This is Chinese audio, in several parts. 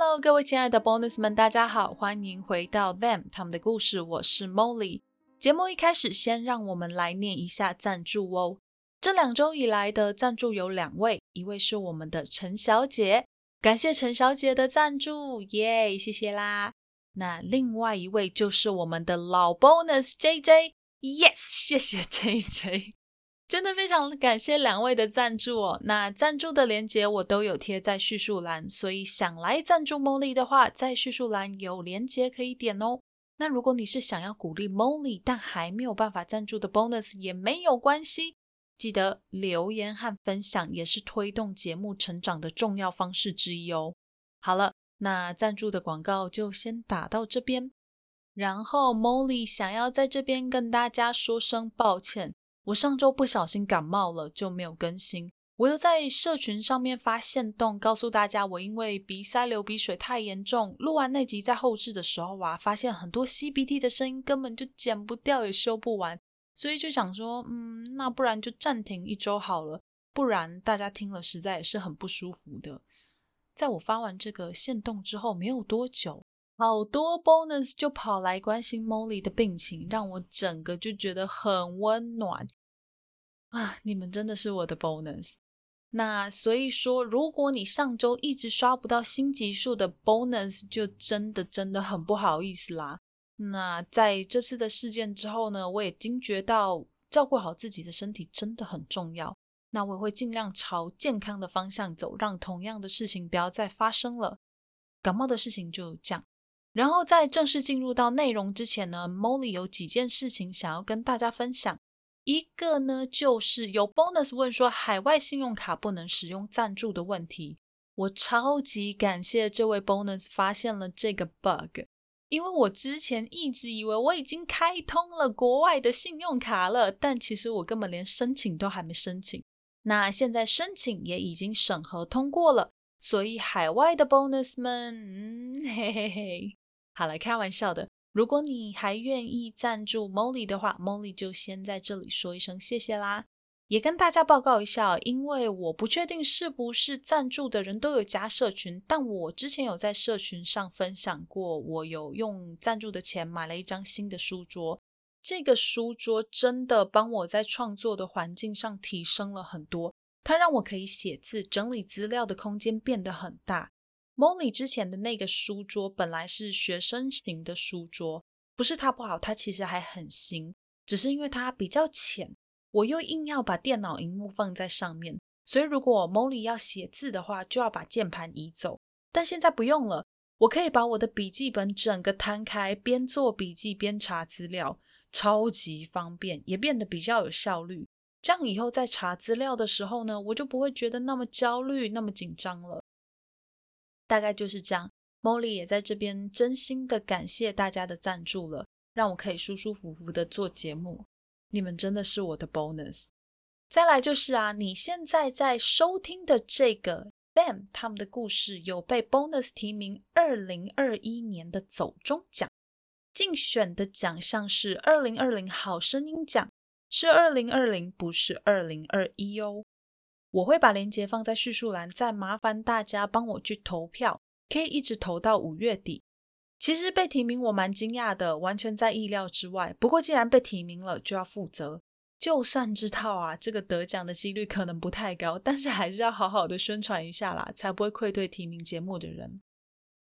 Hello，各位亲爱的 Bonus 们，大家好，欢迎回到 Them 他们的故事。我是 Molly。节目一开始，先让我们来念一下赞助哦。这两周以来的赞助有两位，一位是我们的陈小姐，感谢陈小姐的赞助，耶，谢谢啦。那另外一位就是我们的老 Bonus JJ，Yes，谢谢 JJ。真的非常感谢两位的赞助哦。那赞助的链接我都有贴在叙述栏，所以想来赞助 Molly 的话，在叙述栏有链接可以点哦。那如果你是想要鼓励 Molly，但还没有办法赞助的 Bonus 也没有关系，记得留言和分享也是推动节目成长的重要方式之一哦。好了，那赞助的广告就先打到这边，然后 Molly 想要在这边跟大家说声抱歉。我上周不小心感冒了，就没有更新。我又在社群上面发现动，告诉大家我因为鼻塞流鼻水太严重，录完那集在后置的时候啊，发现很多吸鼻涕的声音根本就剪不掉，也修不完，所以就想说，嗯，那不然就暂停一周好了，不然大家听了实在也是很不舒服的。在我发完这个线动之后没有多久。好多 bonus 就跑来关心 Molly 的病情，让我整个就觉得很温暖啊！你们真的是我的 bonus。那所以说，如果你上周一直刷不到新集数的 bonus，就真的真的很不好意思啦。那在这次的事件之后呢，我也惊觉到照顾好自己的身体真的很重要。那我也会尽量朝健康的方向走，让同样的事情不要再发生了。感冒的事情就这样。然后在正式进入到内容之前呢，Molly 有几件事情想要跟大家分享。一个呢，就是有 bonus 问说海外信用卡不能使用赞助的问题。我超级感谢这位 bonus 发现了这个 bug，因为我之前一直以为我已经开通了国外的信用卡了，但其实我根本连申请都还没申请。那现在申请也已经审核通过了，所以海外的 bonus 们，嗯，嘿嘿嘿。好了，开玩笑的。如果你还愿意赞助 Molly 的话，Molly 就先在这里说一声谢谢啦。也跟大家报告一下，因为我不确定是不是赞助的人都有加社群，但我之前有在社群上分享过，我有用赞助的钱买了一张新的书桌。这个书桌真的帮我在创作的环境上提升了很多，它让我可以写字、整理资料的空间变得很大。Molly 之前的那个书桌本来是学生型的书桌，不是它不好，它其实还很新，只是因为它比较浅，我又硬要把电脑荧幕放在上面，所以如果 Molly 要写字的话，就要把键盘移走。但现在不用了，我可以把我的笔记本整个摊开，边做笔记边查资料，超级方便，也变得比较有效率。这样以后在查资料的时候呢，我就不会觉得那么焦虑、那么紧张了。大概就是这样，Molly 也在这边真心的感谢大家的赞助了，让我可以舒舒服服的做节目。你们真的是我的 bonus。再来就是啊，你现在在收听的这个 them 他们的故事有被 bonus 提名二零二一年的走中奖，竞选的奖项是二零二零好声音奖，是二零二零，不是二零二一哦。我会把链接放在叙述栏，再麻烦大家帮我去投票，可以一直投到五月底。其实被提名我蛮惊讶的，完全在意料之外。不过既然被提名了，就要负责。就算知道啊，这个得奖的几率可能不太高，但是还是要好好的宣传一下啦，才不会愧对提名节目的人。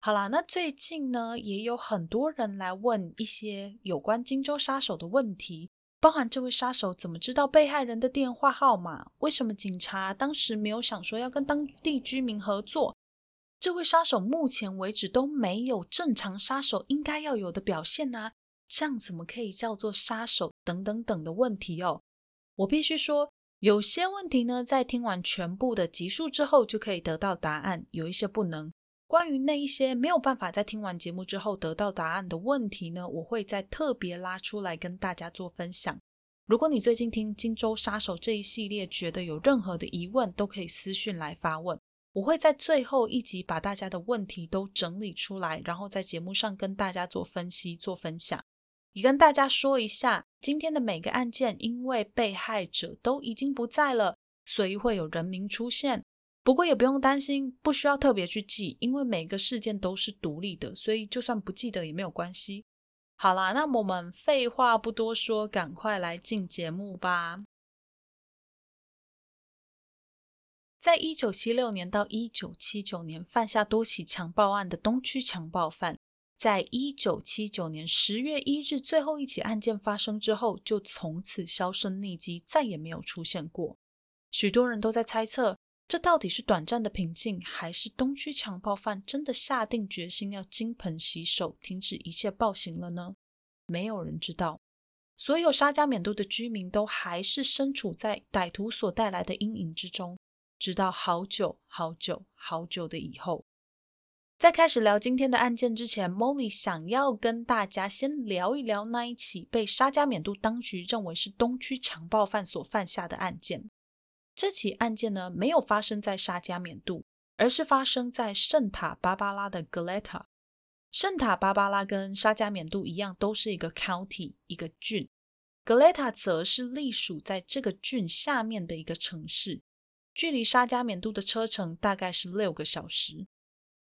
好啦，那最近呢，也有很多人来问一些有关荆州杀手的问题。包含这位杀手怎么知道被害人的电话号码？为什么警察当时没有想说要跟当地居民合作？这位杀手目前为止都没有正常杀手应该要有的表现呢？这样怎么可以叫做杀手？等等等的问题哦。我必须说，有些问题呢，在听完全部的集数之后就可以得到答案，有一些不能。关于那一些没有办法在听完节目之后得到答案的问题呢，我会再特别拉出来跟大家做分享。如果你最近听《荆州杀手》这一系列觉得有任何的疑问，都可以私讯来发问，我会在最后一集把大家的问题都整理出来，然后在节目上跟大家做分析、做分享。也跟大家说一下，今天的每个案件，因为被害者都已经不在了，所以会有人名出现。不过也不用担心，不需要特别去记，因为每个事件都是独立的，所以就算不记得也没有关系。好啦，那我们废话不多说，赶快来进节目吧。在一九七六年到一九七九年犯下多起强暴案的东区强暴犯，在一九七九年十月一日最后一起案件发生之后，就从此销声匿迹，再也没有出现过。许多人都在猜测。这到底是短暂的平静，还是东区强暴犯真的下定决心要金盆洗手，停止一切暴行了呢？没有人知道。所有沙加缅度的居民都还是身处在歹徒所带来的阴影之中，直到好久好久好久的以后。在开始聊今天的案件之前，Molly 想要跟大家先聊一聊那一起被沙加缅度当局认为是东区强暴犯所犯下的案件。这起案件呢，没有发生在沙加缅度，而是发生在圣塔芭芭拉的格雷塔。圣塔芭芭拉跟沙加缅度一样，都是一个 county 一个郡，格雷塔则是隶属在这个郡下面的一个城市，距离沙加缅度的车程大概是六个小时。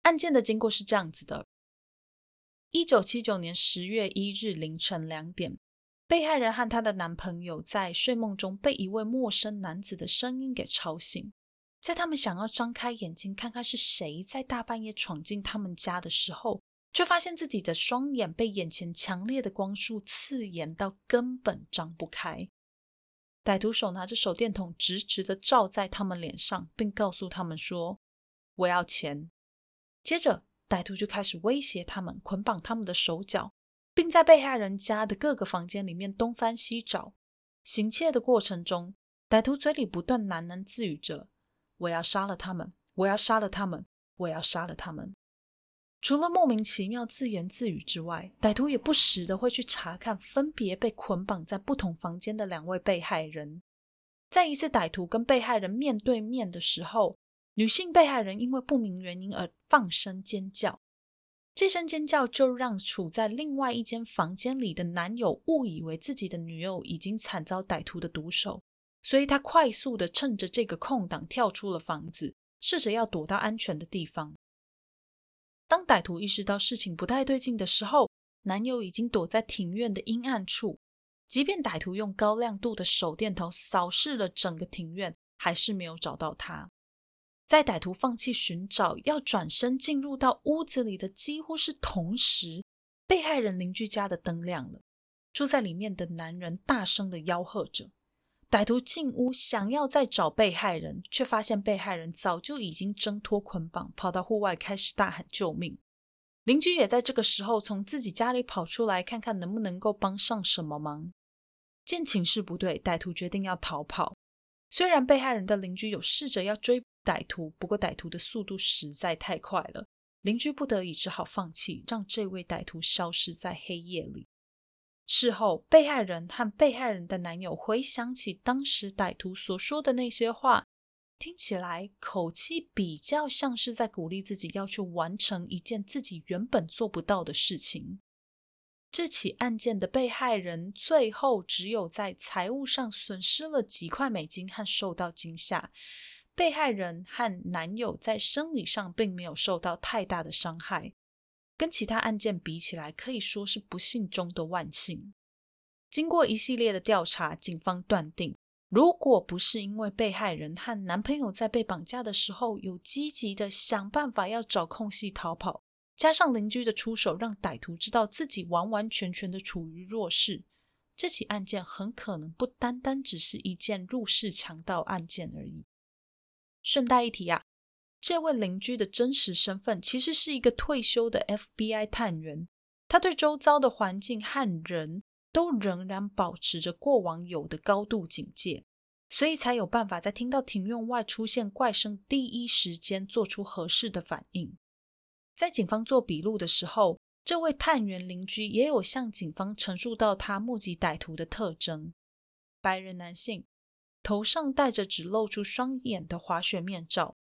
案件的经过是这样子的：一九七九年十月一日凌晨两点。被害人和她的男朋友在睡梦中被一位陌生男子的声音给吵醒，在他们想要张开眼睛看看是谁在大半夜闯进他们家的时候，却发现自己的双眼被眼前强烈的光束刺眼到根本张不开。歹徒手拿着手电筒，直直的照在他们脸上，并告诉他们说：“我要钱。”接着，歹徒就开始威胁他们，捆绑他们的手脚。并在被害人家的各个房间里面东翻西找，行窃的过程中，歹徒嘴里不断喃喃自语着：“我要杀了他们，我要杀了他们，我要杀了他们。”除了莫名其妙自言自语之外，歹徒也不时的会去查看分别被捆绑在不同房间的两位被害人。在一次歹徒跟被害人面对面的时候，女性被害人因为不明原因而放声尖叫。这声尖叫就让处在另外一间房间里的男友误以为自己的女友已经惨遭歹徒的毒手，所以他快速的趁着这个空档跳出了房子，试着要躲到安全的地方。当歹徒意识到事情不太对劲的时候，男友已经躲在庭院的阴暗处。即便歹徒用高亮度的手电筒扫视了整个庭院，还是没有找到他。在歹徒放弃寻找，要转身进入到屋子里的几乎是同时，被害人邻居家的灯亮了。住在里面的男人大声的吆喝着。歹徒进屋想要再找被害人，却发现被害人早就已经挣脱捆绑，跑到户外开始大喊救命。邻居也在这个时候从自己家里跑出来，看看能不能够帮上什么忙。见情势不对，歹徒决定要逃跑。虽然被害人的邻居有试着要追。歹徒不过，歹徒的速度实在太快了，邻居不得已只好放弃，让这位歹徒消失在黑夜里。事后，被害人和被害人的男友回想起当时歹徒所说的那些话，听起来口气比较像是在鼓励自己要去完成一件自己原本做不到的事情。这起案件的被害人最后只有在财务上损失了几块美金和受到惊吓。被害人和男友在生理上并没有受到太大的伤害，跟其他案件比起来，可以说是不幸中的万幸。经过一系列的调查，警方断定，如果不是因为被害人和男朋友在被绑架的时候有积极的想办法要找空隙逃跑，加上邻居的出手，让歹徒知道自己完完全全的处于弱势，这起案件很可能不单单只是一件入室强盗案件而已。顺带一提啊，这位邻居的真实身份其实是一个退休的 FBI 探员，他对周遭的环境和人都仍然保持着过往有的高度警戒，所以才有办法在听到庭院外出现怪声第一时间做出合适的反应。在警方做笔录的时候，这位探员邻居也有向警方陈述到他目击歹徒的特征：白人男性，头上戴着只露出双眼的滑雪面罩，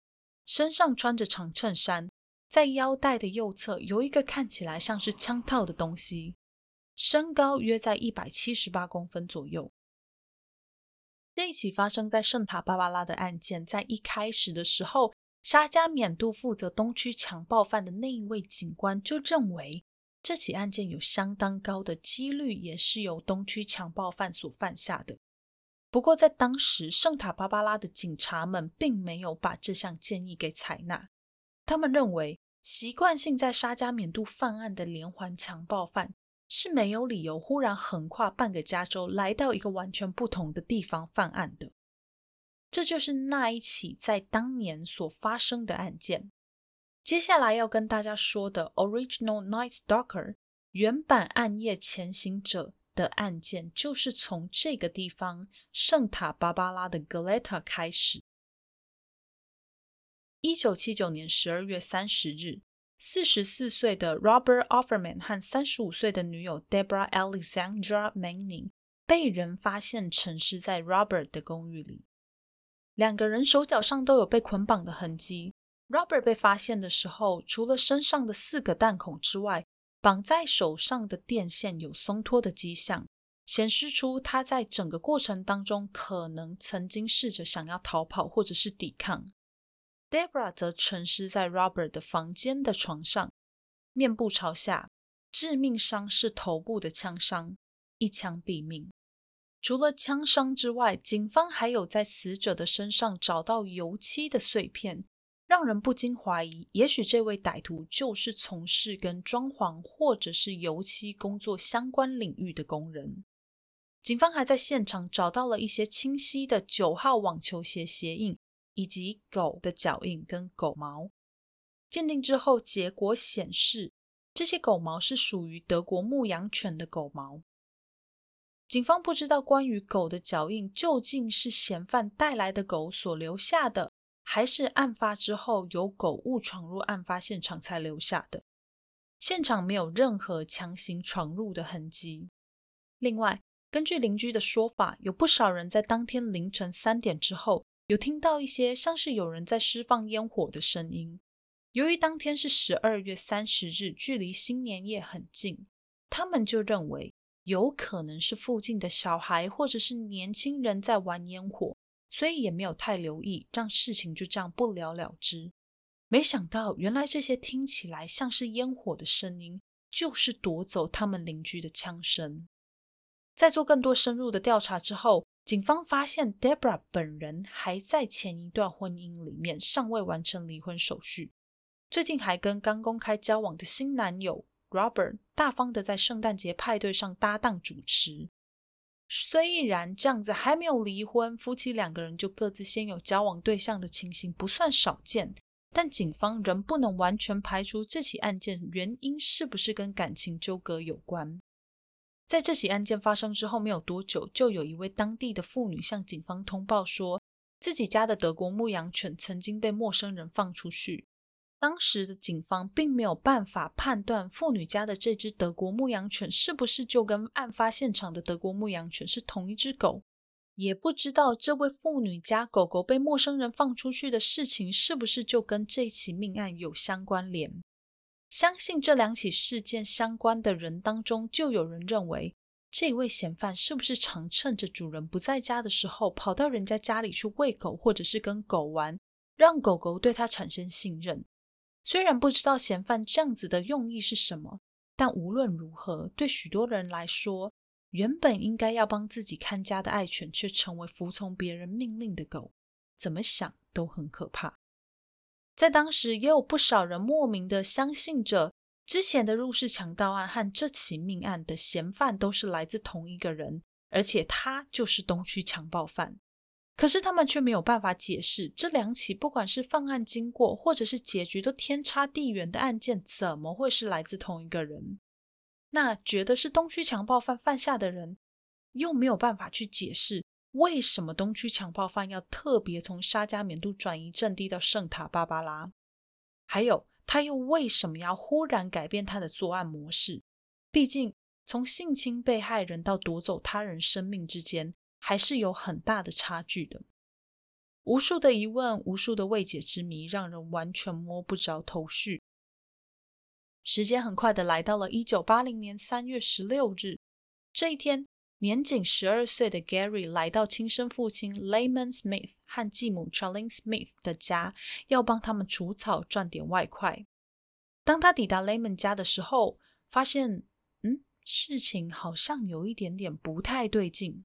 身上穿着长衬衫，在腰带的右侧有一个看起来像是枪套的东西，身高约在一百七十八公分左右。这一起发生在圣塔芭芭拉的案件，在一开始的时候，沙加缅度负责东区强暴犯的那一位警官就认为，这起案件有相当高的几率也是由东区强暴犯所犯下的。不过，在当时，圣塔芭芭拉的警察们并没有把这项建议给采纳。他们认为，习惯性在沙加缅度犯案的连环强暴犯。是没有理由忽然横跨半个加州来到一个完全不同的地方犯案的。这就是那一起在当年所发生的案件。接下来要跟大家说的《Original Night Stalker》原版暗夜潜行者的案件，就是从这个地方圣塔芭芭拉的 Galeta 开始。一九七九年十二月三十日。四十四岁的 Robert Offerman 和三十五岁的女友 Debra Alexandra Manning 被人发现沉尸在 Robert 的公寓里。两个人手脚上都有被捆绑的痕迹。Robert 被发现的时候，除了身上的四个弹孔之外，绑在手上的电线有松脱的迹象，显示出他在整个过程当中可能曾经试着想要逃跑或者是抵抗。Debra 则沉尸在 Robert 的房间的床上，面部朝下。致命伤是头部的枪伤，一枪毙命。除了枪伤之外，警方还有在死者的身上找到油漆的碎片，让人不禁怀疑，也许这位歹徒就是从事跟装潢或者是油漆工作相关领域的工人。警方还在现场找到了一些清晰的九号网球鞋鞋印。以及狗的脚印跟狗毛鉴定之后，结果显示这些狗毛是属于德国牧羊犬的狗毛。警方不知道关于狗的脚印究竟是嫌犯带来的狗所留下的，还是案发之后有狗误闯入案发现场才留下的。现场没有任何强行闯入的痕迹。另外，根据邻居的说法，有不少人在当天凌晨三点之后。有听到一些像是有人在释放烟火的声音。由于当天是十二月三十日，距离新年夜很近，他们就认为有可能是附近的小孩或者是年轻人在玩烟火，所以也没有太留意，让事情就这样不了了之。没想到，原来这些听起来像是烟火的声音，就是夺走他们邻居的枪声。在做更多深入的调查之后。警方发现，Debra 本人还在前一段婚姻里面尚未完成离婚手续，最近还跟刚公开交往的新男友 Robert 大方的在圣诞节派对上搭档主持。虽然这样子还没有离婚，夫妻两个人就各自先有交往对象的情形不算少见，但警方仍不能完全排除这起案件原因是不是跟感情纠葛有关。在这起案件发生之后没有多久，就有一位当地的妇女向警方通报说，自己家的德国牧羊犬曾经被陌生人放出去。当时的警方并没有办法判断妇女家的这只德国牧羊犬是不是就跟案发现场的德国牧羊犬是同一只狗，也不知道这位妇女家狗狗被陌生人放出去的事情是不是就跟这起命案有相关联。相信这两起事件相关的人当中，就有人认为这位嫌犯是不是常趁着主人不在家的时候，跑到人家家里去喂狗，或者是跟狗玩，让狗狗对他产生信任。虽然不知道嫌犯这样子的用意是什么，但无论如何，对许多人来说，原本应该要帮自己看家的爱犬，却成为服从别人命令的狗，怎么想都很可怕。在当时，也有不少人莫名的相信着之前的入室强盗案和这起命案的嫌犯都是来自同一个人，而且他就是东区强暴犯。可是他们却没有办法解释这两起不管是犯案经过或者是结局都天差地远的案件，怎么会是来自同一个人？那觉得是东区强暴犯犯下的人，又没有办法去解释。为什么东区强暴犯要特别从沙加缅度转移阵地到圣塔芭芭拉？还有他又为什么要忽然改变他的作案模式？毕竟，从性侵被害人到夺走他人生命之间，还是有很大的差距的。无数的疑问，无数的未解之谜，让人完全摸不着头绪。时间很快的来到了一九八零年三月十六日，这一天，年仅十二岁的 Gary 来到亲生父亲 Layman Smith 和继母 Charlene Smith 的家，要帮他们除草赚点外快。当他抵达 Layman 家的时候，发现，嗯，事情好像有一点点不太对劲。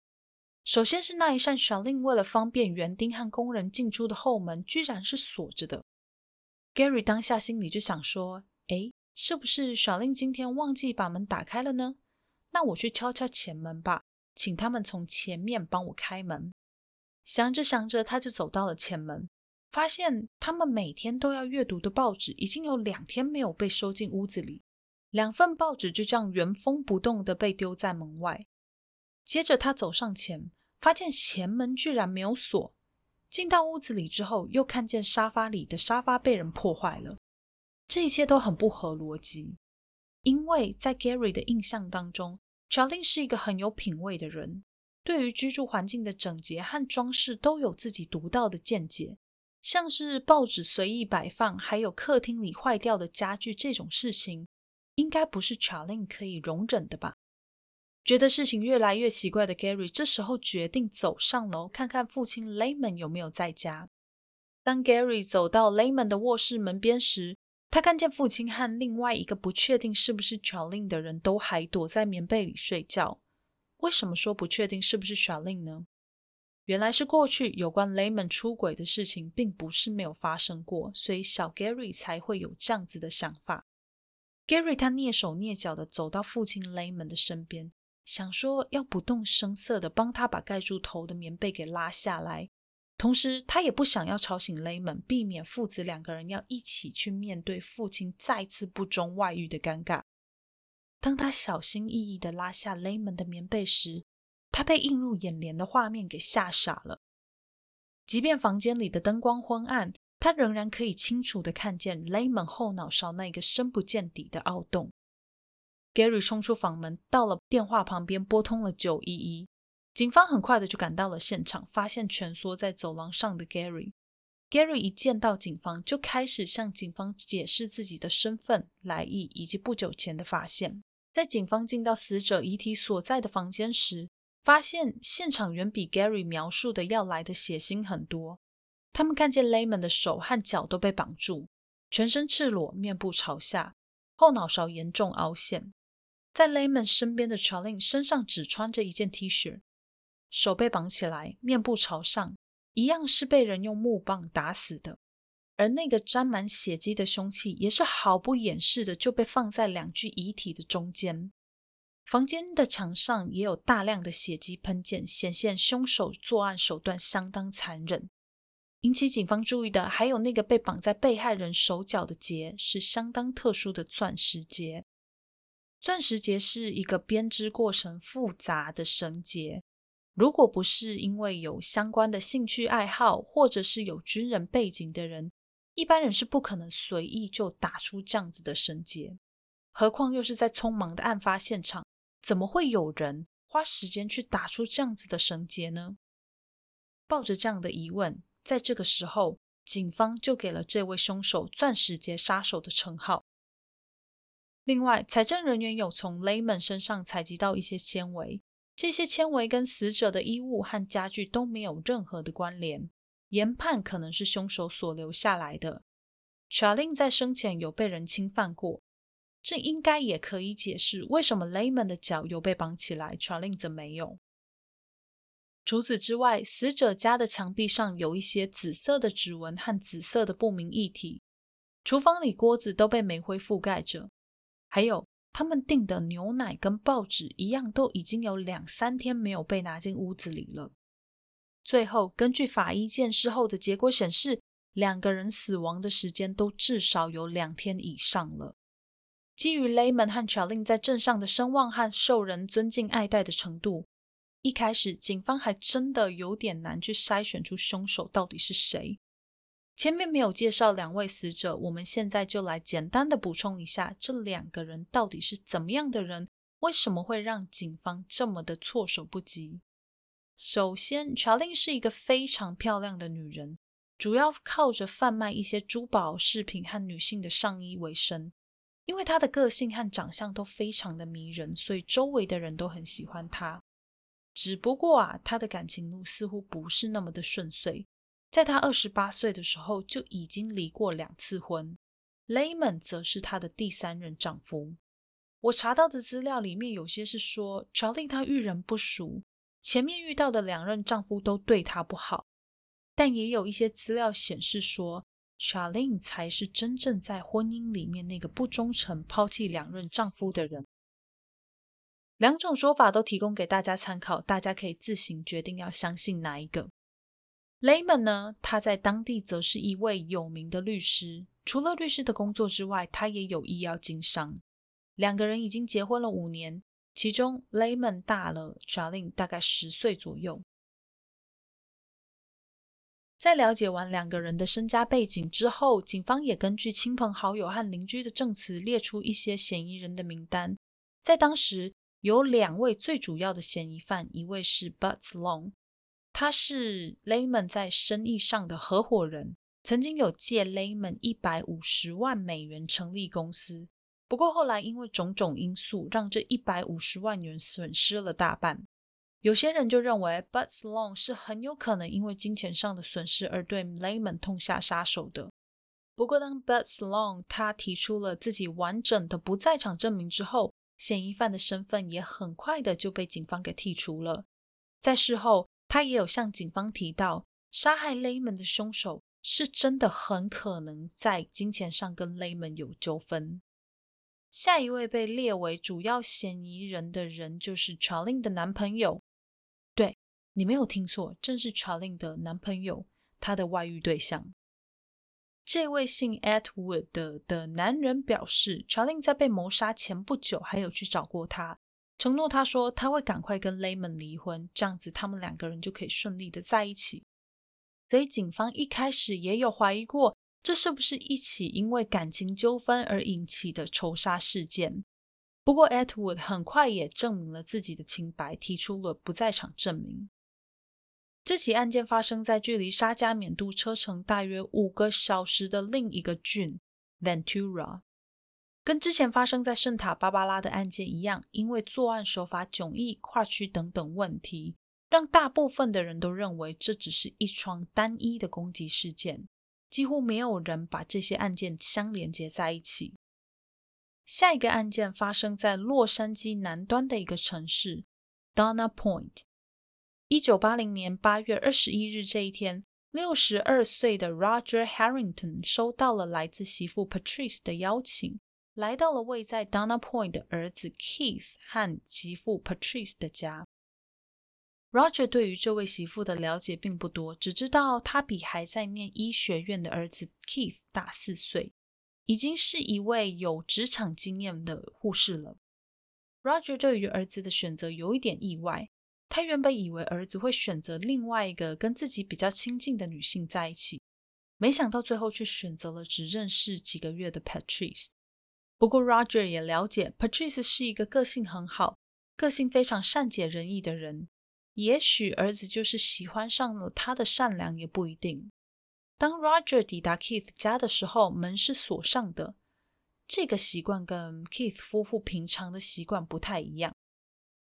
首先是那一扇小令为了方便园丁和工人进出的后门，居然是锁着的。Gary 当下心里就想说：“哎，是不是小令今天忘记把门打开了呢？那我去敲敲前门吧，请他们从前面帮我开门。”想着想着，他就走到了前门，发现他们每天都要阅读的报纸已经有两天没有被收进屋子里，两份报纸就这样原封不动的被丢在门外。接着他走上前。发现前门居然没有锁，进到屋子里之后，又看见沙发里的沙发被人破坏了。这一切都很不合逻辑，因为在 Gary 的印象当中，Charlie 是一个很有品味的人，对于居住环境的整洁和装饰都有自己独到的见解。像是报纸随意摆放，还有客厅里坏掉的家具这种事情，应该不是 Charlie 可以容忍的吧？觉得事情越来越奇怪的 Gary，这时候决定走上楼看看父亲 Layman 有没有在家。当 Gary 走到 Layman 的卧室门边时，他看见父亲和另外一个不确定是不是 Charlene 的人都还躲在棉被里睡觉。为什么说不确定是不是 Charlene 呢？原来是过去有关 Layman 出轨的事情并不是没有发生过，所以小 Gary 才会有这样子的想法。Gary 他蹑手蹑脚的走到父亲 Layman 的身边。想说要不动声色的帮他把盖住头的棉被给拉下来，同时他也不想要吵醒雷蒙，避免父子两个人要一起去面对父亲再次不忠外遇的尴尬。当他小心翼翼的拉下雷蒙的棉被时，他被映入眼帘的画面给吓傻了。即便房间里的灯光昏暗，他仍然可以清楚的看见雷蒙后脑勺那个深不见底的凹洞。Gary 冲出房门，到了电话旁边，拨通了九一一。警方很快的就赶到了现场，发现蜷缩在走廊上的 Gary。Gary 一见到警方，就开始向警方解释自己的身份、来意以及不久前的发现。在警方进到死者遗体所在的房间时，发现现场远比 Gary 描述的要来的血腥很多。他们看见 Layman 的手和脚都被绑住，全身赤裸，面部朝下，后脑勺严重凹陷。在 Layman 身边的 chalin 身上只穿着一件 T 恤，手被绑起来，面部朝上，一样是被人用木棒打死的。而那个沾满血迹的凶器，也是毫不掩饰的就被放在两具遗体的中间。房间的墙上也有大量的血迹喷溅，显现凶手作案手段相当残忍。引起警方注意的，还有那个被绑在被害人手脚的结，是相当特殊的钻石结。钻石结是一个编织过程复杂的绳结，如果不是因为有相关的兴趣爱好，或者是有军人背景的人，一般人是不可能随意就打出这样子的绳结。何况又是在匆忙的案发现场，怎么会有人花时间去打出这样子的绳结呢？抱着这样的疑问，在这个时候，警方就给了这位凶手“钻石节杀手”的称号。另外，财政人员有从 Layman 身上采集到一些纤维，这些纤维跟死者的衣物和家具都没有任何的关联，研判可能是凶手所留下来的。Charlene 在生前有被人侵犯过，这应该也可以解释为什么 Layman 的脚有被绑起来，Charlene 则没有。除此之外，死者家的墙壁上有一些紫色的指纹和紫色的不明液体，厨房里锅子都被煤灰覆盖着。还有，他们订的牛奶跟报纸一样，都已经有两三天没有被拿进屋子里了。最后，根据法医鉴尸后的结果显示，两个人死亡的时间都至少有两天以上了。基于莱曼和 Charlene 在镇上的声望和受人尊敬爱戴的程度，一开始警方还真的有点难去筛选出凶手到底是谁。前面没有介绍两位死者，我们现在就来简单的补充一下，这两个人到底是怎么样的人，为什么会让警方这么的措手不及？首先，乔琳是一个非常漂亮的女人，主要靠着贩卖一些珠宝饰品和女性的上衣为生。因为她的个性和长相都非常的迷人，所以周围的人都很喜欢她。只不过啊，她的感情路似乎不是那么的顺遂。在她二十八岁的时候就已经离过两次婚，Layman 则是她的第三任丈夫。我查到的资料里面有些是说，Charlie 她遇人不淑，前面遇到的两任丈夫都对她不好，但也有一些资料显示说，Charlie 才是真正在婚姻里面那个不忠诚、抛弃两任丈夫的人。两种说法都提供给大家参考，大家可以自行决定要相信哪一个。Layman 呢？他在当地则是一位有名的律师。除了律师的工作之外，他也有医药经商。两个人已经结婚了五年，其中 Layman 大了 Charlene 大概十岁左右。在了解完两个人的身家背景之后，警方也根据亲朋好友和邻居的证词，列出一些嫌疑人的名单。在当时，有两位最主要的嫌疑犯，一位是 Butts Long。他是 Layman 在生意上的合伙人，曾经有借 Layman 一百五十万美元成立公司。不过后来因为种种因素，让这一百五十万元损失了大半。有些人就认为 Butts Long 是很有可能因为金钱上的损失而对 Layman 痛下杀手的。不过当 Butts Long 他提出了自己完整的不在场证明之后，嫌疑犯的身份也很快的就被警方给剔除了。在事后。他也有向警方提到，杀害雷蒙的凶手是真的很可能在金钱上跟雷蒙有纠纷。下一位被列为主要嫌疑人的人就是 Charlene 的男朋友。对你没有听错，正是 Charlene 的男朋友，他的外遇对象。这位姓 Edward 的的男人表示，Charlene 在被谋杀前不久还有去找过他。承诺他说他会赶快跟 Layman 离婚，这样子他们两个人就可以顺利的在一起。所以警方一开始也有怀疑过，这是不是一起因为感情纠纷而引起的仇杀事件？不过 Edward 很快也证明了自己的清白，提出了不在场证明。这起案件发生在距离沙加缅度车程大约五个小时的另一个郡 Ventura。跟之前发生在圣塔芭芭拉的案件一样，因为作案手法迥异、跨区等等问题，让大部分的人都认为这只是一桩单一的攻击事件，几乎没有人把这些案件相连接在一起。下一个案件发生在洛杉矶南端的一个城市 Donna Point。一九八零年八月二十一日这一天，六十二岁的 Roger Harrington 收到了来自媳妇 Patrice 的邀请。来到了位在 Donna Point 的儿子 Keith 和媳妇 Patrice 的家。Roger 对于这位媳妇的了解并不多，只知道她比还在念医学院的儿子 Keith 大四岁，已经是一位有职场经验的护士了。Roger 对于儿子的选择有一点意外，他原本以为儿子会选择另外一个跟自己比较亲近的女性在一起，没想到最后却选择了只认识几个月的 Patrice。不过，Roger 也了解 Patrice 是一个个性很好、个性非常善解人意的人。也许儿子就是喜欢上了他的善良，也不一定。当 Roger 抵达 Keith 家的时候，门是锁上的。这个习惯跟 Keith 夫妇平常的习惯不太一样。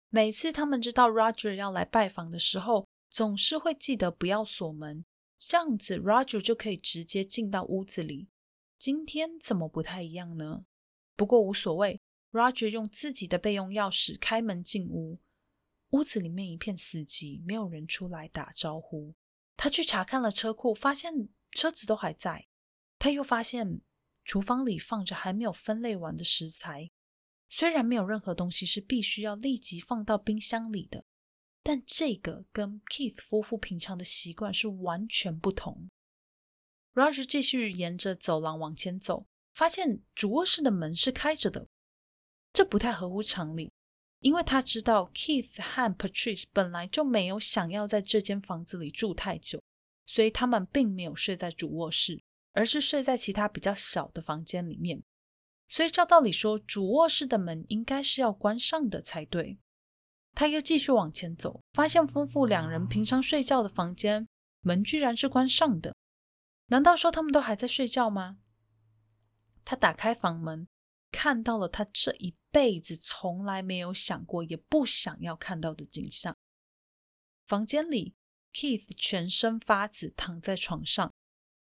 每次他们知道 Roger 要来拜访的时候，总是会记得不要锁门，这样子 Roger 就可以直接进到屋子里。今天怎么不太一样呢？不过无所谓，Roger 用自己的备用钥匙开门进屋，屋子里面一片死寂，没有人出来打招呼。他去查看了车库，发现车子都还在。他又发现厨房里放着还没有分类完的食材，虽然没有任何东西是必须要立即放到冰箱里的，但这个跟 Keith 夫妇平常的习惯是完全不同。Roger 继续沿着走廊往前走。发现主卧室的门是开着的，这不太合乎常理，因为他知道 Keith 和 Patrice 本来就没有想要在这间房子里住太久，所以他们并没有睡在主卧室，而是睡在其他比较小的房间里面。所以照道理说，主卧室的门应该是要关上的才对。他又继续往前走，发现夫妇两人平常睡觉的房间门居然是关上的。难道说他们都还在睡觉吗？他打开房门，看到了他这一辈子从来没有想过也不想要看到的景象。房间里，Keith 全身发紫，躺在床上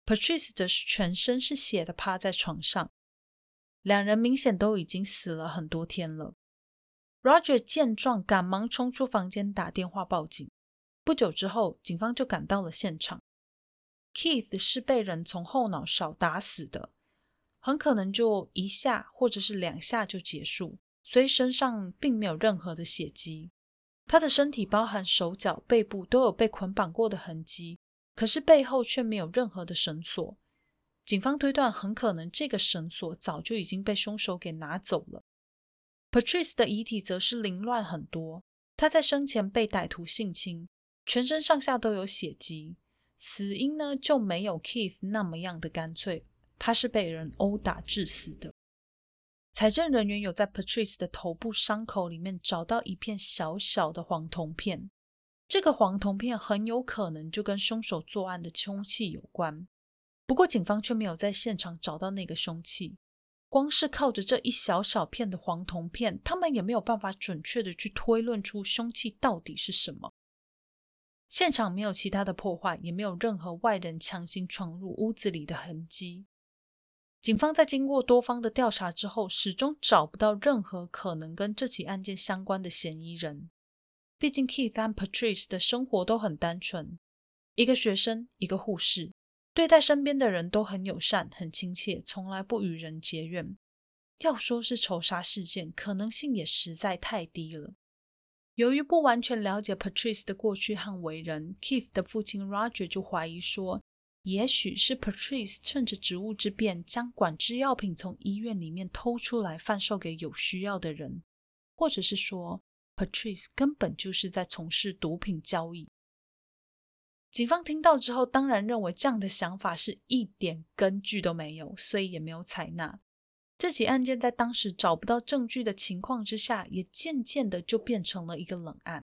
；Patrice 则是全身是血的趴在床上。两人明显都已经死了很多天了。Roger 见状，赶忙冲出房间打电话报警。不久之后，警方就赶到了现场。Keith 是被人从后脑勺打死的，很可能就一下或者是两下就结束，所以身上并没有任何的血迹。他的身体包含手脚、背部都有被捆绑过的痕迹，可是背后却没有任何的绳索。警方推断，很可能这个绳索早就已经被凶手给拿走了。Patrice 的遗体则是凌乱很多，他在生前被歹徒性侵，全身上下都有血迹。死因呢就没有 Keith 那么样的干脆，他是被人殴打致死的。财政人员有在 Patrice 的头部伤口里面找到一片小小的黄铜片，这个黄铜片很有可能就跟凶手作案的凶器有关。不过，警方却没有在现场找到那个凶器。光是靠着这一小小片的黄铜片，他们也没有办法准确的去推论出凶器到底是什么。现场没有其他的破坏，也没有任何外人强行闯入屋子里的痕迹。警方在经过多方的调查之后，始终找不到任何可能跟这起案件相关的嫌疑人。毕竟 Keith 和 Patrice 的生活都很单纯，一个学生，一个护士。对待身边的人都很友善、很亲切，从来不与人结怨。要说是仇杀事件，可能性也实在太低了。由于不完全了解 Patrice 的过去和为人，Keith 的父亲 Roger 就怀疑说，也许是 Patrice 趁着职务之便，将管制药品从医院里面偷出来贩售给有需要的人，或者是说 Patrice 根本就是在从事毒品交易。警方听到之后，当然认为这样的想法是一点根据都没有，所以也没有采纳。这起案件在当时找不到证据的情况之下，也渐渐的就变成了一个冷案。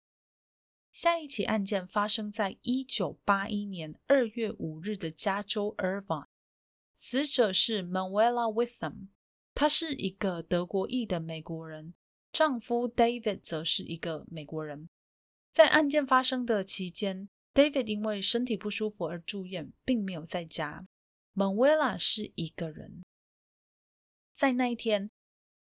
下一起案件发生在一九八一年二月五日的加州 Irvine，死者是 Manuela Witham，她是一个德国裔的美国人，丈夫 David 则是一个美国人。在案件发生的期间。David 因为身体不舒服而住院，并没有在家。Manuela 是一个人。在那一天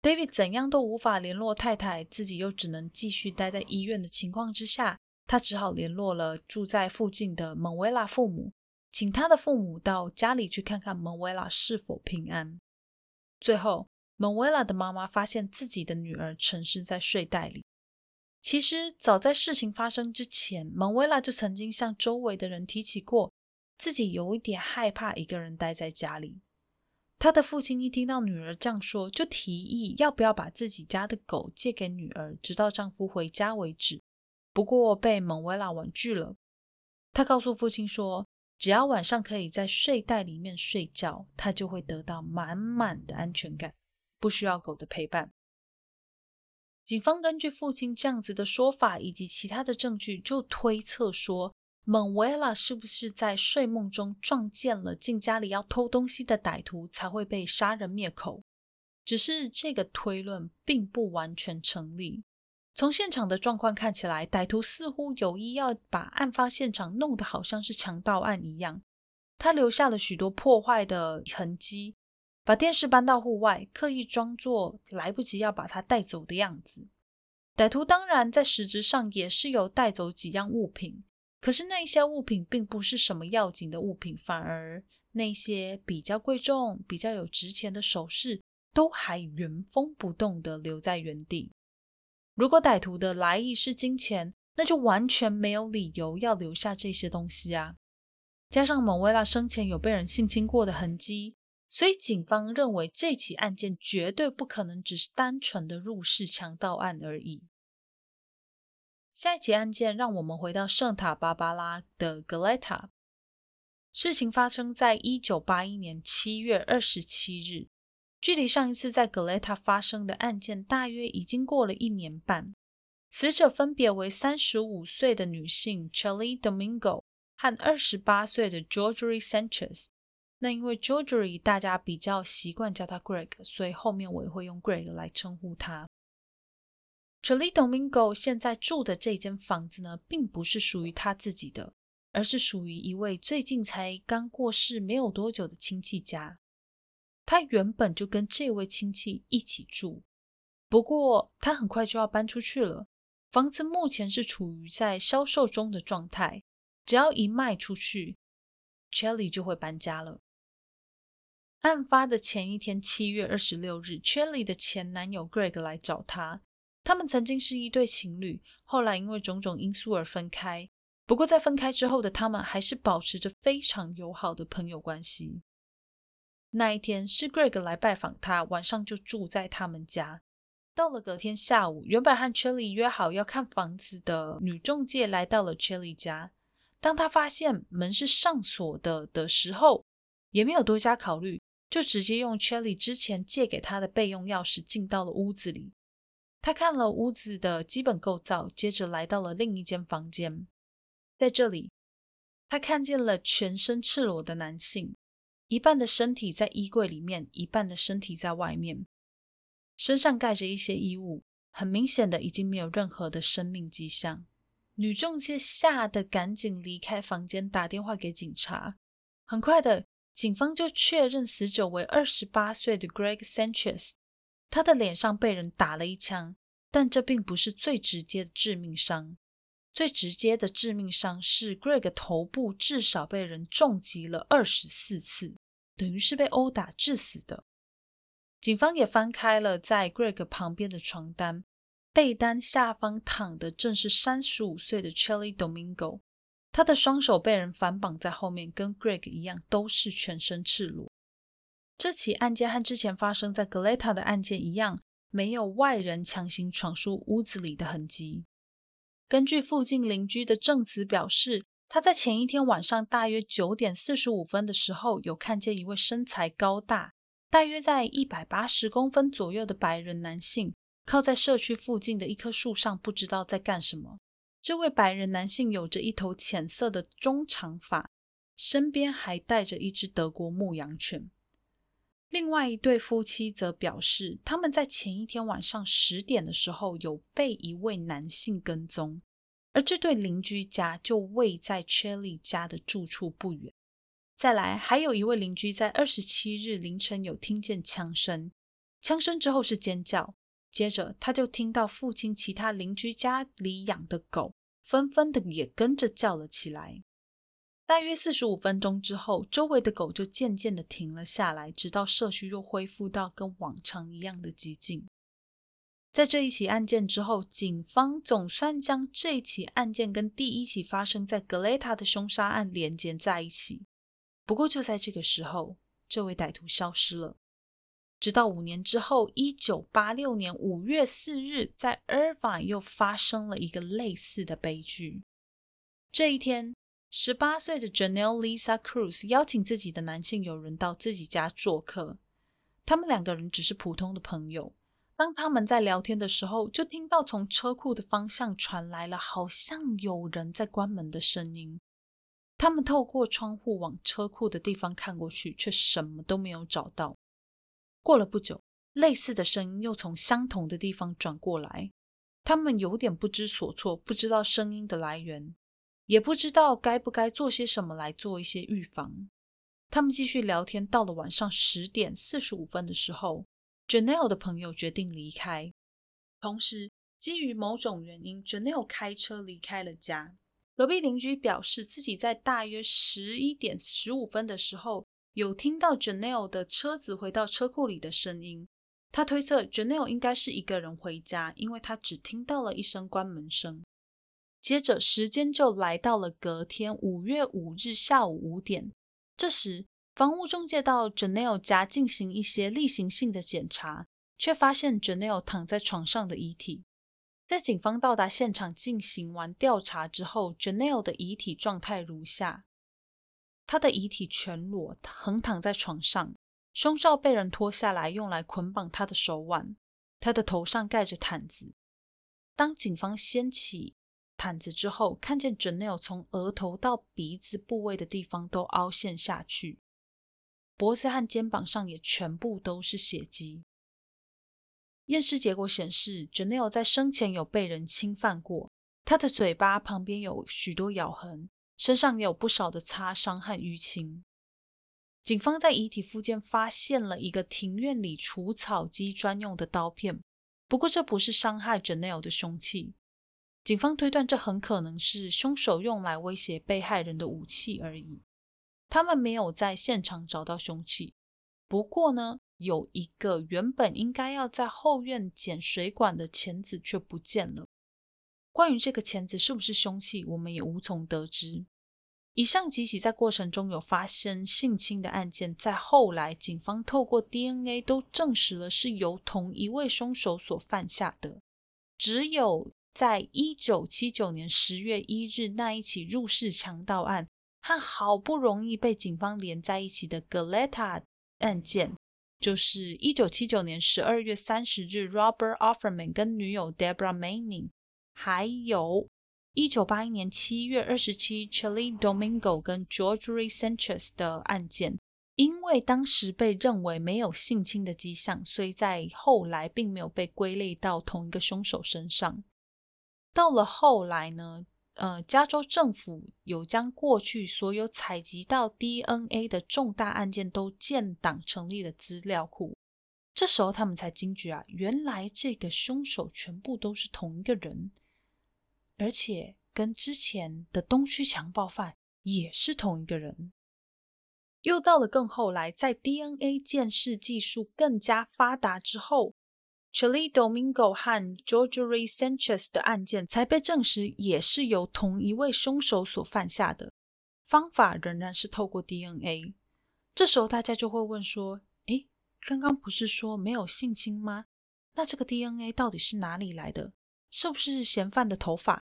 ，David 怎样都无法联络太太，自己又只能继续待在医院的情况之下，他只好联络了住在附近的蒙维拉父母，请他的父母到家里去看看蒙维拉是否平安。最后蒙维拉的妈妈发现自己的女儿沉尸在睡袋里。其实早在事情发生之前，蒙维拉就曾经向周围的人提起过，自己有一点害怕一个人待在家里。他的父亲一听到女儿这样说，就提议要不要把自己家的狗借给女儿，直到丈夫回家为止。不过被蒙维拉婉拒了。他告诉父亲说，只要晚上可以在睡袋里面睡觉，他就会得到满满的安全感，不需要狗的陪伴。警方根据父亲这样子的说法以及其他的证据，就推测说，蒙维拉是不是在睡梦中撞见了进家里要偷东西的歹徒，才会被杀人灭口？只是这个推论并不完全成立。从现场的状况看起来，歹徒似乎有意要把案发现场弄得好像是强盗案一样，他留下了许多破坏的痕迹。把电视搬到户外，刻意装作来不及要把它带走的样子。歹徒当然在实质上也是有带走几样物品，可是那些物品并不是什么要紧的物品，反而那些比较贵重、比较有值钱的首饰都还原封不动的留在原地。如果歹徒的来意是金钱，那就完全没有理由要留下这些东西啊！加上蒙维拉生前有被人性侵过的痕迹。所以，警方认为这起案件绝对不可能只是单纯的入室强盗案而已。下一起案件让我们回到圣塔芭芭拉的格莱塔。事情发生在一九八一年七月二十七日，距离上一次在格雷塔发生的案件大约已经过了一年半。死者分别为三十五岁的女性 Chelly Domingo 和二十八岁的 Georgie Sanchez。那因为 Georgie 大家比较习惯叫他 Greg，所以后面我也会用 Greg 来称呼他。Chelly Domingo 现在住的这间房子呢，并不是属于他自己的。而是属于一位最近才刚过世没有多久的亲戚家。他原本就跟这位亲戚一起住，不过他很快就要搬出去了。房子目前是处于在销售中的状态，只要一卖出去，Chelly 就会搬家了。案发的前一天，七月二十六日，Chelly 的前男友 Greg 来找他。他们曾经是一对情侣，后来因为种种因素而分开。不过，在分开之后的他们还是保持着非常友好的朋友关系。那一天是 Greg 来拜访他，晚上就住在他们家。到了隔天下午，原本和 Chelly 约好要看房子的女中介来到了 Chelly 家。当他发现门是上锁的的时候，也没有多加考虑，就直接用 Chelly 之前借给他的备用钥匙进到了屋子里。他看了屋子的基本构造，接着来到了另一间房间。在这里，他看见了全身赤裸的男性，一半的身体在衣柜里面，一半的身体在外面，身上盖着一些衣物，很明显的已经没有任何的生命迹象。女中介吓得赶紧离开房间，打电话给警察。很快的，警方就确认死者为二十八岁的 Greg Sanchez，他的脸上被人打了一枪，但这并不是最直接的致命伤。最直接的致命伤是 Greg 头部至少被人重击了二十四次，等于是被殴打致死的。警方也翻开了在 Greg 旁边的床单，被单下方躺的正是三十五岁的 Chelly Domingo，他的双手被人反绑在后面，跟 Greg 一样都是全身赤裸。这起案件和之前发生在 Gleta 的案件一样，没有外人强行闯入屋子里的痕迹。根据附近邻居的证词表示，他在前一天晚上大约九点四十五分的时候，有看见一位身材高大、大约在一百八十公分左右的白人男性，靠在社区附近的一棵树上，不知道在干什么。这位白人男性有着一头浅色的中长发，身边还带着一只德国牧羊犬。另外一对夫妻则表示，他们在前一天晚上十点的时候有被一位男性跟踪，而这对邻居家就位在 Chelly 家的住处不远。再来，还有一位邻居在二十七日凌晨有听见枪声，枪声之后是尖叫，接着他就听到父亲其他邻居家里养的狗纷纷的也跟着叫了起来。大约四十五分钟之后，周围的狗就渐渐的停了下来，直到社区又恢复到跟往常一样的寂静。在这一起案件之后，警方总算将这起案件跟第一起发生在格雷塔的凶杀案连接在一起。不过就在这个时候，这位歹徒消失了。直到五年之后，一九八六年五月四日，在 Irvine 又发生了一个类似的悲剧。这一天。十八岁的 Janelle Lisa Cruz 邀请自己的男性友人到自己家做客。他们两个人只是普通的朋友。当他们在聊天的时候，就听到从车库的方向传来了好像有人在关门的声音。他们透过窗户往车库的地方看过去，却什么都没有找到。过了不久，类似的声音又从相同的地方转过来。他们有点不知所措，不知道声音的来源。也不知道该不该做些什么来做一些预防。他们继续聊天，到了晚上十点四十五分的时候，Janelle 的朋友决定离开。同时，基于某种原因，Janelle 开车离开了家。隔壁邻居表示，自己在大约十一点十五分的时候，有听到 Janelle 的车子回到车库里的声音。他推测 Janelle 应该是一个人回家，因为他只听到了一声关门声。接着，时间就来到了隔天五月五日下午五点。这时，房屋中介到 Janelle 家进行一些例行性的检查，却发现 Janelle 躺在床上的遗体。在警方到达现场进行完调查之后，Janelle 的遗体状态如下：他的遗体全裸横躺在床上，胸罩被人脱下来用来捆绑他的手腕，他的头上盖着毯子。当警方掀起毯子之后，看见 Janelle 从额头到鼻子部位的地方都凹陷下去，脖子和肩膀上也全部都是血迹。验尸结果显示，Janelle 在生前有被人侵犯过，他的嘴巴旁边有许多咬痕。身上也有不少的擦伤和淤青。警方在遗体附近发现了一个庭院里除草机专用的刀片，不过这不是伤害 Janelle 的凶器。警方推断这很可能是凶手用来威胁被害人的武器而已。他们没有在现场找到凶器，不过呢，有一个原本应该要在后院剪水管的钳子却不见了。关于这个钳子是不是凶器，我们也无从得知。以上几起在过程中有发生性侵的案件，在后来警方透过 DNA 都证实了是由同一位凶手所犯下的。只有在一九七九年十月一日那一起入室强盗案和好不容易被警方连在一起的 Galetta 案件，就是一九七九年十二月三十日 Robert Offerman 跟女友 Deborah Manning。还有，一九八一年七月二十七 Chili Domingo 跟 George Sanchez 的案件，因为当时被认为没有性侵的迹象，所以在后来并没有被归类到同一个凶手身上。到了后来呢，呃，加州政府有将过去所有采集到 DNA 的重大案件都建档成立了资料库。这时候他们才惊觉啊，原来这个凶手全部都是同一个人。而且跟之前的东区强暴犯也是同一个人。又到了更后来，在 DNA 鉴识技术更加发达之后 Chile Domingo 和 George Sanchez 的案件才被证实也是由同一位凶手所犯下的。方法仍然是透过 DNA。这时候大家就会问说：“诶，刚刚不是说没有性侵吗？那这个 DNA 到底是哪里来的？是不是嫌犯的头发？”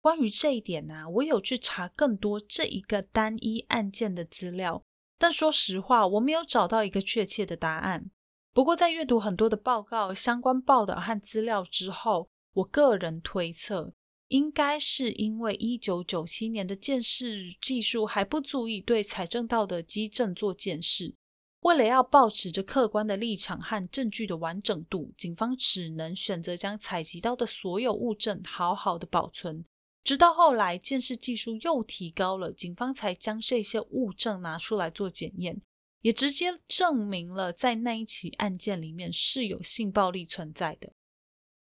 关于这一点呢，我有去查更多这一个单一案件的资料，但说实话，我没有找到一个确切的答案。不过，在阅读很多的报告、相关报道和资料之后，我个人推测，应该是因为一九九七年的鉴识技术还不足以对财政道的基证做鉴识。为了要保持着客观的立场和证据的完整度，警方只能选择将采集到的所有物证好好的保存。直到后来，鉴识技术又提高了，警方才将这些物证拿出来做检验，也直接证明了在那一起案件里面是有性暴力存在的。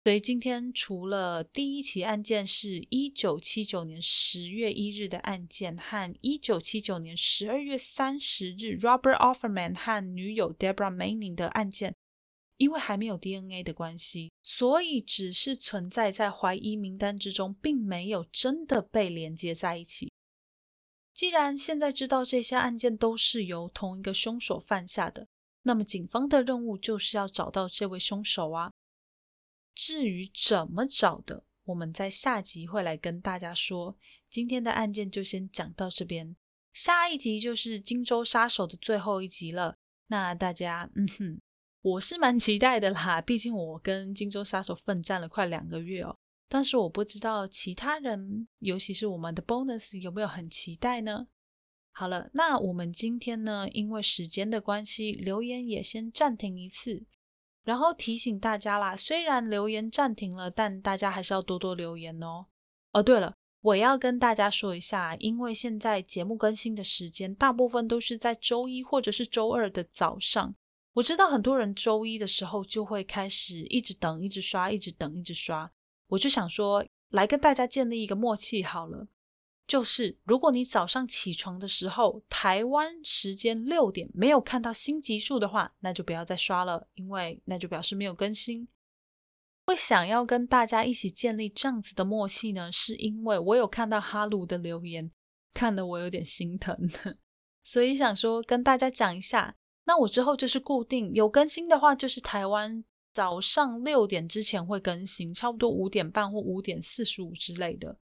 所以今天除了第一起案件是一九七九年十月一日的案件和一九七九年十二月三十日 Robert Offerman 和女友 Deborah Manning 的案件。因为还没有 DNA 的关系，所以只是存在在怀疑名单之中，并没有真的被连接在一起。既然现在知道这些案件都是由同一个凶手犯下的，那么警方的任务就是要找到这位凶手啊。至于怎么找的，我们在下集会来跟大家说。今天的案件就先讲到这边，下一集就是荆州杀手的最后一集了。那大家，嗯哼。我是蛮期待的啦，毕竟我跟荆州杀手奋战了快两个月哦。但是我不知道其他人，尤其是我们的 bonus 有没有很期待呢？好了，那我们今天呢，因为时间的关系，留言也先暂停一次。然后提醒大家啦，虽然留言暂停了，但大家还是要多多留言哦。哦，对了，我要跟大家说一下，因为现在节目更新的时间大部分都是在周一或者是周二的早上。我知道很多人周一的时候就会开始一直等、一直刷、一直等、一直刷。我就想说，来跟大家建立一个默契好了，就是如果你早上起床的时候，台湾时间六点没有看到新集数的话，那就不要再刷了，因为那就表示没有更新。会想要跟大家一起建立这样子的默契呢，是因为我有看到哈鲁的留言，看得我有点心疼，所以想说跟大家讲一下。那我之后就是固定有更新的话，就是台湾早上六点之前会更新，差不多五点半或五点四十五之类的。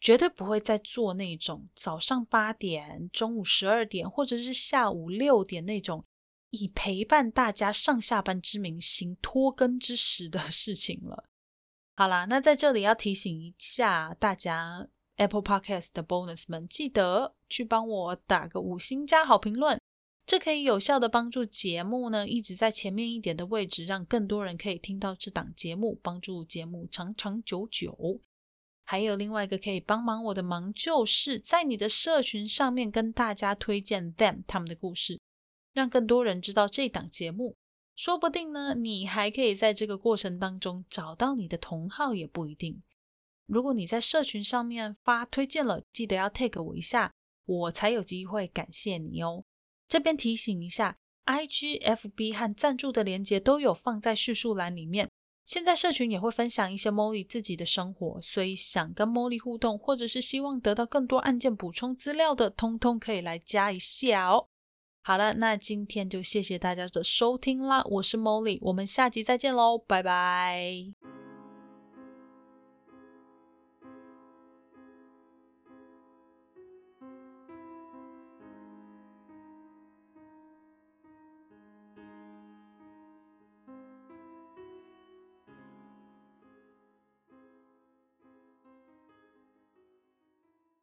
绝对不会再做那种早上八点、中午十二点或者是下午六点那种以陪伴大家上下班之名行拖更之时的 事情了。好啦，那在这里要提醒一下大家，Apple Podcast 的 Bonus 们，记得去帮我打个五星加好评论。这可以有效的帮助节目呢，一直在前面一点的位置，让更多人可以听到这档节目，帮助节目长长久久。还有另外一个可以帮忙我的忙，就是在你的社群上面跟大家推荐 them 他们的故事，让更多人知道这档节目。说不定呢，你还可以在这个过程当中找到你的同好，也不一定。如果你在社群上面发推荐了，记得要 take 我一下，我才有机会感谢你哦。这边提醒一下，IG、FB 和赞助的连接都有放在叙述栏里面。现在社群也会分享一些 Molly 自己的生活，所以想跟 Molly 互动，或者是希望得到更多案件补充资料的，通通可以来加一下哦。好了，那今天就谢谢大家的收听啦，我是 Molly，我们下集再见喽，拜拜。